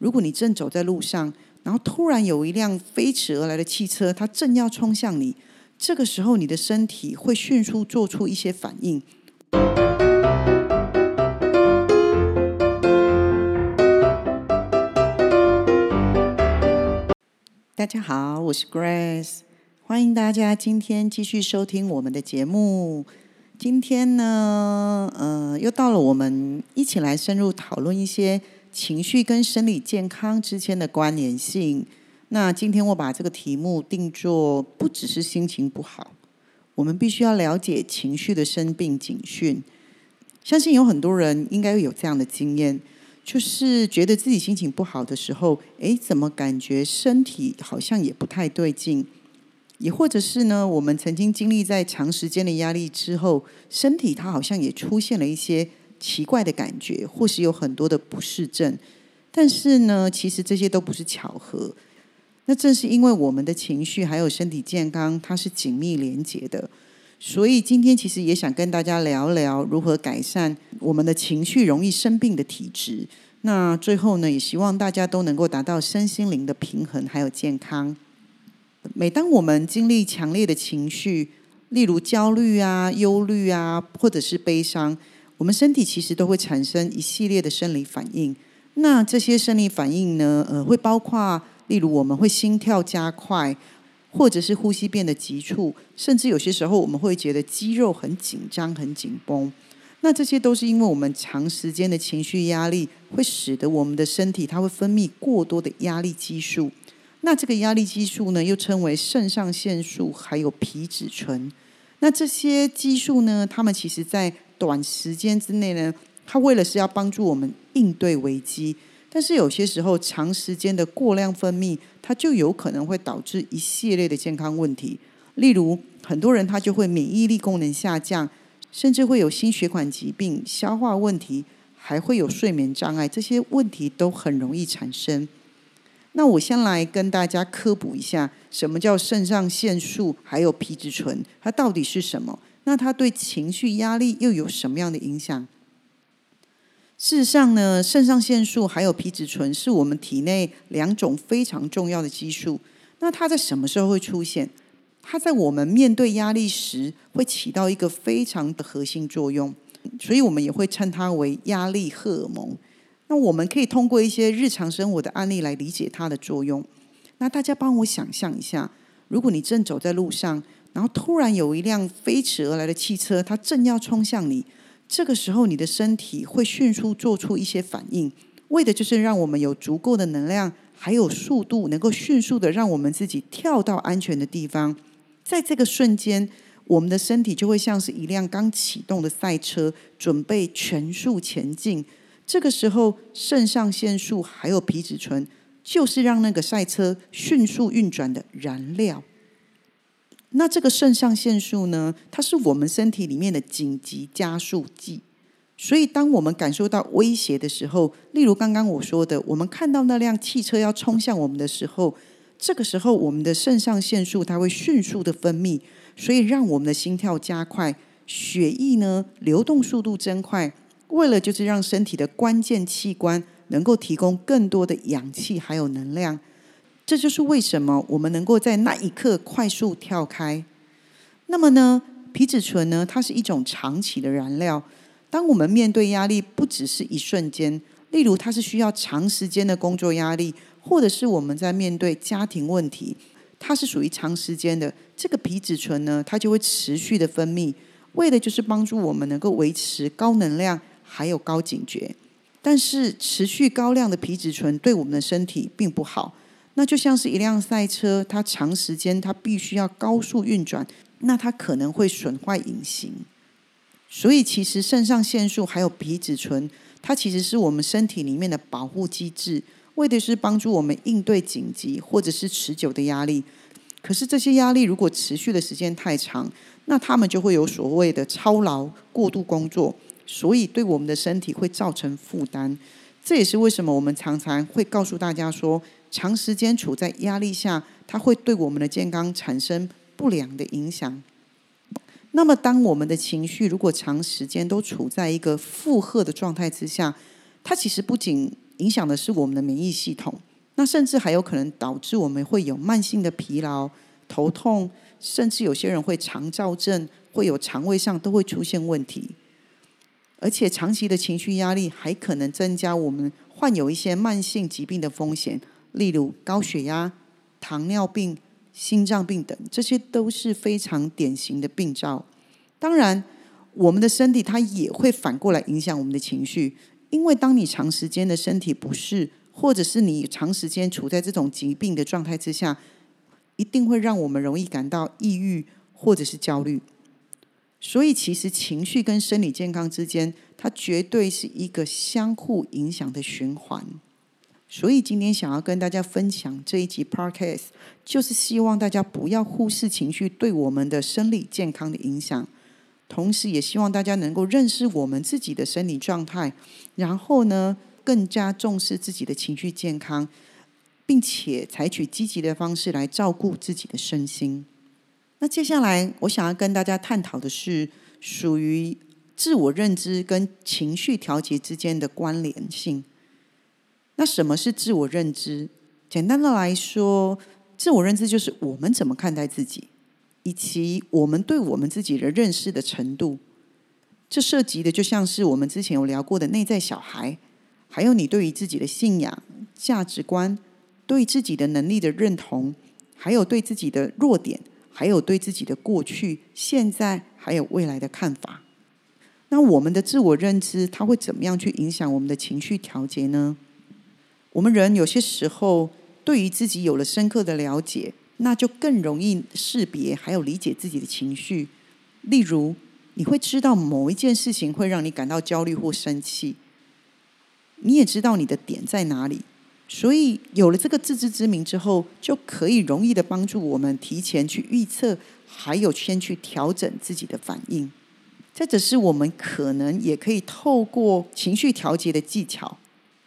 如果你正走在路上，然后突然有一辆飞驰而来的汽车，它正要冲向你，这个时候你的身体会迅速做出一些反应。大家好，我是 Grace，欢迎大家今天继续收听我们的节目。今天呢，呃，又到了我们一起来深入讨论一些。情绪跟生理健康之间的关联性。那今天我把这个题目定做，不只是心情不好，我们必须要了解情绪的生病警讯。相信有很多人应该有这样的经验，就是觉得自己心情不好的时候，诶，怎么感觉身体好像也不太对劲？也或者是呢，我们曾经经历在长时间的压力之后，身体它好像也出现了一些。奇怪的感觉，或是有很多的不适症，但是呢，其实这些都不是巧合。那正是因为我们的情绪还有身体健康，它是紧密连结的。所以今天其实也想跟大家聊聊如何改善我们的情绪容易生病的体质。那最后呢，也希望大家都能够达到身心灵的平衡还有健康。每当我们经历强烈的情绪，例如焦虑啊、忧虑啊，或者是悲伤。我们身体其实都会产生一系列的生理反应，那这些生理反应呢，呃，会包括，例如我们会心跳加快，或者是呼吸变得急促，甚至有些时候我们会觉得肌肉很紧张、很紧绷。那这些都是因为我们长时间的情绪压力，会使得我们的身体它会分泌过多的压力激素。那这个压力激素呢，又称为肾上腺素，还有皮质醇。那这些激素呢，它们其实在短时间之内呢，它为了是要帮助我们应对危机，但是有些时候长时间的过量分泌，它就有可能会导致一系列的健康问题。例如，很多人他就会免疫力功能下降，甚至会有心血管疾病、消化问题，还会有睡眠障碍，这些问题都很容易产生。那我先来跟大家科普一下，什么叫肾上腺素，还有皮质醇，它到底是什么？那它对情绪压力又有什么样的影响？事实上呢，肾上腺素还有皮质醇是我们体内两种非常重要的激素。那它在什么时候会出现？它在我们面对压力时会起到一个非常的核心作用，所以我们也会称它为压力荷尔蒙。那我们可以通过一些日常生活的案例来理解它的作用。那大家帮我想象一下，如果你正走在路上。然后突然有一辆飞驰而来的汽车，它正要冲向你。这个时候，你的身体会迅速做出一些反应，为的就是让我们有足够的能量，还有速度，能够迅速的让我们自己跳到安全的地方。在这个瞬间，我们的身体就会像是一辆刚启动的赛车，准备全速前进。这个时候，肾上腺素还有皮质醇，就是让那个赛车迅速运转的燃料。那这个肾上腺素呢？它是我们身体里面的紧急加速剂。所以，当我们感受到威胁的时候，例如刚刚我说的，我们看到那辆汽车要冲向我们的时候，这个时候我们的肾上腺素它会迅速的分泌，所以让我们的心跳加快，血液呢流动速度增快，为了就是让身体的关键器官能够提供更多的氧气还有能量。这就是为什么我们能够在那一刻快速跳开。那么呢，皮质醇呢，它是一种长期的燃料。当我们面对压力，不只是一瞬间，例如它是需要长时间的工作压力，或者是我们在面对家庭问题，它是属于长时间的。这个皮质醇呢，它就会持续的分泌，为的就是帮助我们能够维持高能量，还有高警觉。但是持续高量的皮质醇对我们的身体并不好。那就像是一辆赛车，它长时间它必须要高速运转，那它可能会损坏引擎。所以，其实肾上腺素还有皮质醇，它其实是我们身体里面的保护机制，为的是帮助我们应对紧急或者是持久的压力。可是，这些压力如果持续的时间太长，那他们就会有所谓的超劳、过度工作，所以对我们的身体会造成负担。这也是为什么我们常常会告诉大家说。长时间处在压力下，它会对我们的健康产生不良的影响。那么，当我们的情绪如果长时间都处在一个负荷的状态之下，它其实不仅影响的是我们的免疫系统。那甚至还有可能导致我们会有慢性的疲劳、头痛，甚至有些人会肠躁症，会有肠胃上都会出现问题。而且长期的情绪压力还可能增加我们患有一些慢性疾病的风险，例如高血压、糖尿病、心脏病等，这些都是非常典型的病灶。当然，我们的身体它也会反过来影响我们的情绪，因为当你长时间的身体不适，或者是你长时间处在这种疾病的状态之下，一定会让我们容易感到抑郁或者是焦虑。所以，其实情绪跟生理健康之间，它绝对是一个相互影响的循环。所以，今天想要跟大家分享这一集 podcast，就是希望大家不要忽视情绪对我们的生理健康的影响，同时也希望大家能够认识我们自己的生理状态，然后呢。更加重视自己的情绪健康，并且采取积极的方式来照顾自己的身心。那接下来我想要跟大家探讨的是属于自我认知跟情绪调节之间的关联性。那什么是自我认知？简单的来说，自我认知就是我们怎么看待自己，以及我们对我们自己的认识的程度。这涉及的就像是我们之前有聊过的内在小孩。还有你对于自己的信仰、价值观、对自己的能力的认同，还有对自己的弱点，还有对自己的过去、现在还有未来的看法。那我们的自我认知，它会怎么样去影响我们的情绪调节呢？我们人有些时候对于自己有了深刻的了解，那就更容易识别还有理解自己的情绪。例如，你会知道某一件事情会让你感到焦虑或生气。你也知道你的点在哪里，所以有了这个自知之明之后，就可以容易的帮助我们提前去预测，还有先去调整自己的反应。再者是我们可能也可以透过情绪调节的技巧，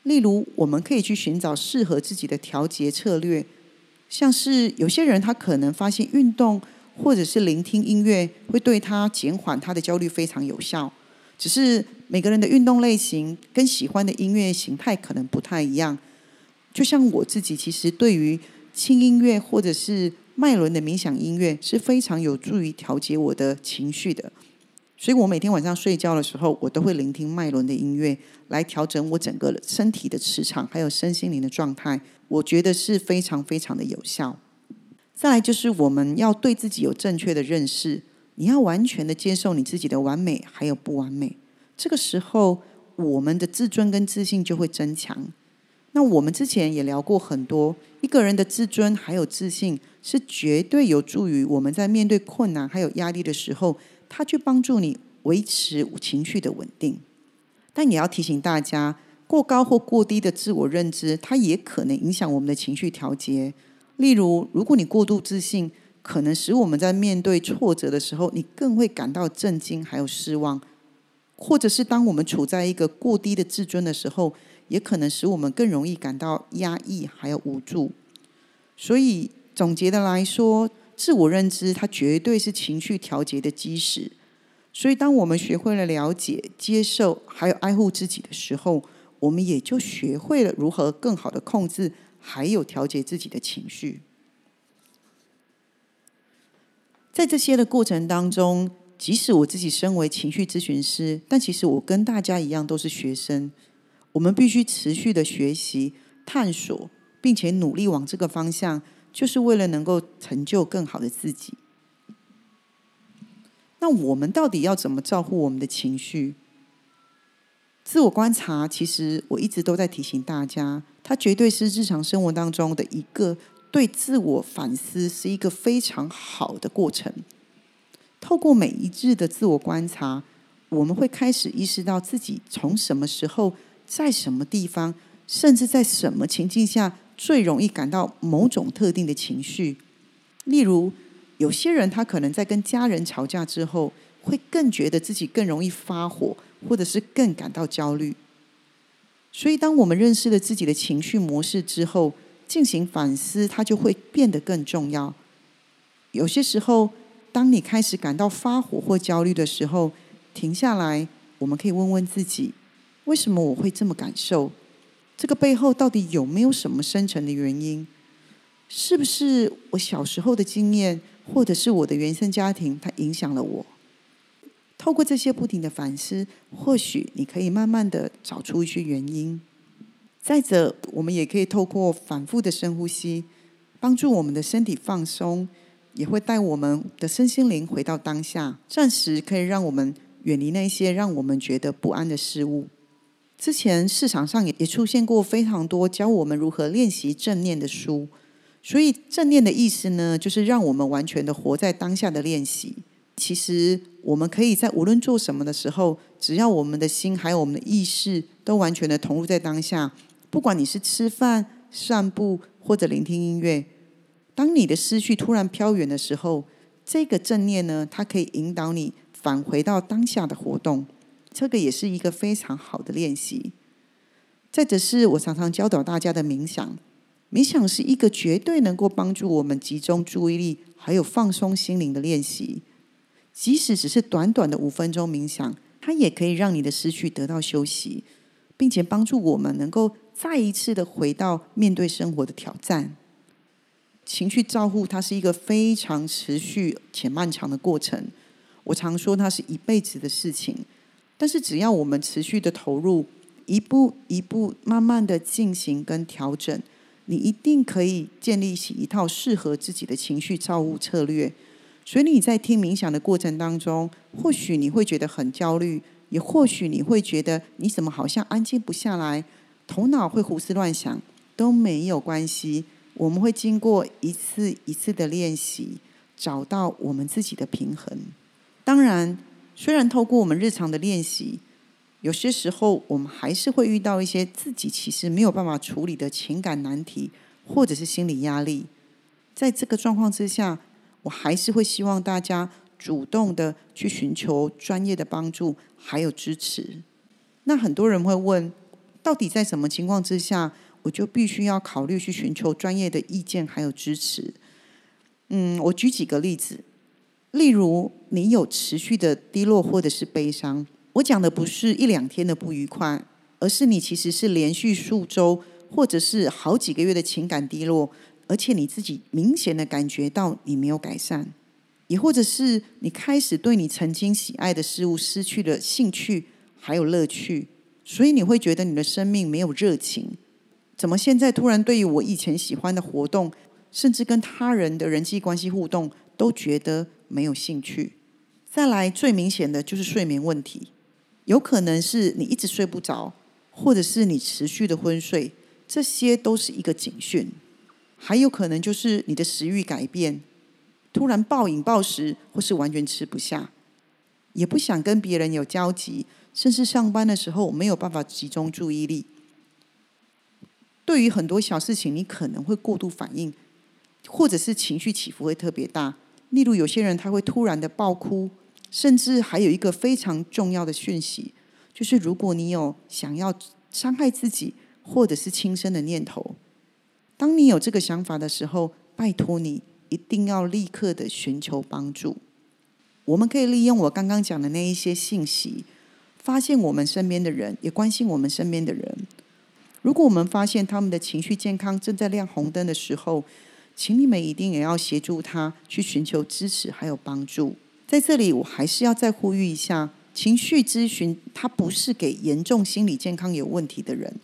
例如我们可以去寻找适合自己的调节策略，像是有些人他可能发现运动或者是聆听音乐会对他减缓他的焦虑非常有效。只是每个人的运动类型跟喜欢的音乐形态可能不太一样。就像我自己，其实对于轻音乐或者是麦伦的冥想音乐是非常有助于调节我的情绪的。所以我每天晚上睡觉的时候，我都会聆听麦伦的音乐，来调整我整个身体的磁场，还有身心灵的状态。我觉得是非常非常的有效。再来就是我们要对自己有正确的认识。你要完全的接受你自己的完美，还有不完美。这个时候，我们的自尊跟自信就会增强。那我们之前也聊过很多，一个人的自尊还有自信，是绝对有助于我们在面对困难还有压力的时候，他去帮助你维持情绪的稳定。但也要提醒大家，过高或过低的自我认知，它也可能影响我们的情绪调节。例如，如果你过度自信，可能使我们在面对挫折的时候，你更会感到震惊，还有失望；或者是当我们处在一个过低的自尊的时候，也可能使我们更容易感到压抑，还有无助。所以总结的来说，自我认知它绝对是情绪调节的基石。所以，当我们学会了了解、接受，还有爱护自己的时候，我们也就学会了如何更好的控制，还有调节自己的情绪。在这些的过程当中，即使我自己身为情绪咨询师，但其实我跟大家一样都是学生。我们必须持续的学习、探索，并且努力往这个方向，就是为了能够成就更好的自己。那我们到底要怎么照顾我们的情绪？自我观察，其实我一直都在提醒大家，它绝对是日常生活当中的一个。对自我反思是一个非常好的过程。透过每一日的自我观察，我们会开始意识到自己从什么时候、在什么地方，甚至在什么情境下最容易感到某种特定的情绪。例如，有些人他可能在跟家人吵架之后，会更觉得自己更容易发火，或者是更感到焦虑。所以，当我们认识了自己的情绪模式之后，进行反思，它就会变得更重要。有些时候，当你开始感到发火或焦虑的时候，停下来，我们可以问问自己：为什么我会这么感受？这个背后到底有没有什么深层的原因？是不是我小时候的经验，或者是我的原生家庭，它影响了我？透过这些不停的反思，或许你可以慢慢的找出一些原因。再者，我们也可以透过反复的深呼吸，帮助我们的身体放松，也会带我们的身心灵回到当下，暂时可以让我们远离那些让我们觉得不安的事物。之前市场上也也出现过非常多教我们如何练习正念的书，所以正念的意思呢，就是让我们完全的活在当下的练习。其实，我们可以在无论做什么的时候，只要我们的心还有我们的意识都完全的投入在当下，不管你是吃饭、散步或者聆听音乐，当你的思绪突然飘远的时候，这个正念呢，它可以引导你返回到当下的活动，这个也是一个非常好的练习。再者是我常常教导大家的冥想，冥想是一个绝对能够帮助我们集中注意力还有放松心灵的练习。即使只是短短的五分钟冥想，它也可以让你的思绪得到休息，并且帮助我们能够再一次的回到面对生活的挑战。情绪照护它是一个非常持续且漫长的过程，我常说它是一辈子的事情。但是只要我们持续的投入，一步一步慢慢的进行跟调整，你一定可以建立起一套适合自己的情绪照护策略。所以你在听冥想的过程当中，或许你会觉得很焦虑，也或许你会觉得你怎么好像安静不下来，头脑会胡思乱想，都没有关系。我们会经过一次一次的练习，找到我们自己的平衡。当然，虽然透过我们日常的练习，有些时候我们还是会遇到一些自己其实没有办法处理的情感难题，或者是心理压力。在这个状况之下，我还是会希望大家主动的去寻求专业的帮助，还有支持。那很多人会问，到底在什么情况之下，我就必须要考虑去寻求专业的意见还有支持？嗯，我举几个例子，例如你有持续的低落或者是悲伤，我讲的不是一两天的不愉快，而是你其实是连续数周或者是好几个月的情感低落。而且你自己明显的感觉到你没有改善，也或者是你开始对你曾经喜爱的事物失去了兴趣，还有乐趣，所以你会觉得你的生命没有热情。怎么现在突然对于我以前喜欢的活动，甚至跟他人的人际关系互动，都觉得没有兴趣？再来最明显的就是睡眠问题，有可能是你一直睡不着，或者是你持续的昏睡，这些都是一个警讯。还有可能就是你的食欲改变，突然暴饮暴食，或是完全吃不下，也不想跟别人有交集，甚至上班的时候没有办法集中注意力。对于很多小事情，你可能会过度反应，或者是情绪起伏会特别大。例如，有些人他会突然的爆哭，甚至还有一个非常重要的讯息，就是如果你有想要伤害自己或者是轻生的念头。当你有这个想法的时候，拜托你一定要立刻的寻求帮助。我们可以利用我刚刚讲的那一些信息，发现我们身边的人，也关心我们身边的人。如果我们发现他们的情绪健康正在亮红灯的时候，请你们一定也要协助他去寻求支持还有帮助。在这里，我还是要再呼吁一下：情绪咨询它不是给严重心理健康有问题的人。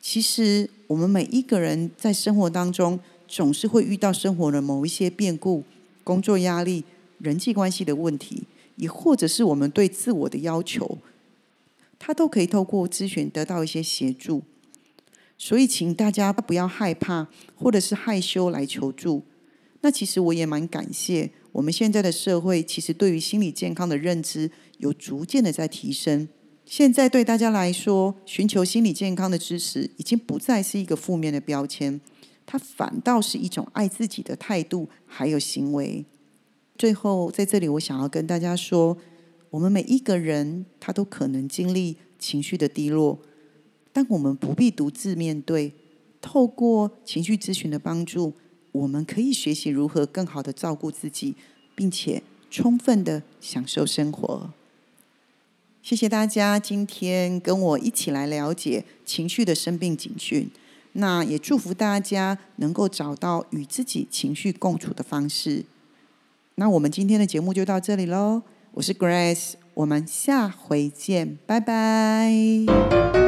其实，我们每一个人在生活当中，总是会遇到生活的某一些变故、工作压力、人际关系的问题，也或者是我们对自我的要求，他都可以透过咨询得到一些协助。所以，请大家不要害怕，或者是害羞来求助。那其实我也蛮感谢，我们现在的社会其实对于心理健康的认知有逐渐的在提升。现在对大家来说，寻求心理健康的支持已经不再是一个负面的标签，它反倒是一种爱自己的态度还有行为。最后，在这里我想要跟大家说，我们每一个人他都可能经历情绪的低落，但我们不必独自面对。透过情绪咨询的帮助，我们可以学习如何更好的照顾自己，并且充分的享受生活。谢谢大家今天跟我一起来了解情绪的生病警讯。那也祝福大家能够找到与自己情绪共处的方式。那我们今天的节目就到这里喽，我是 Grace，我们下回见，拜拜。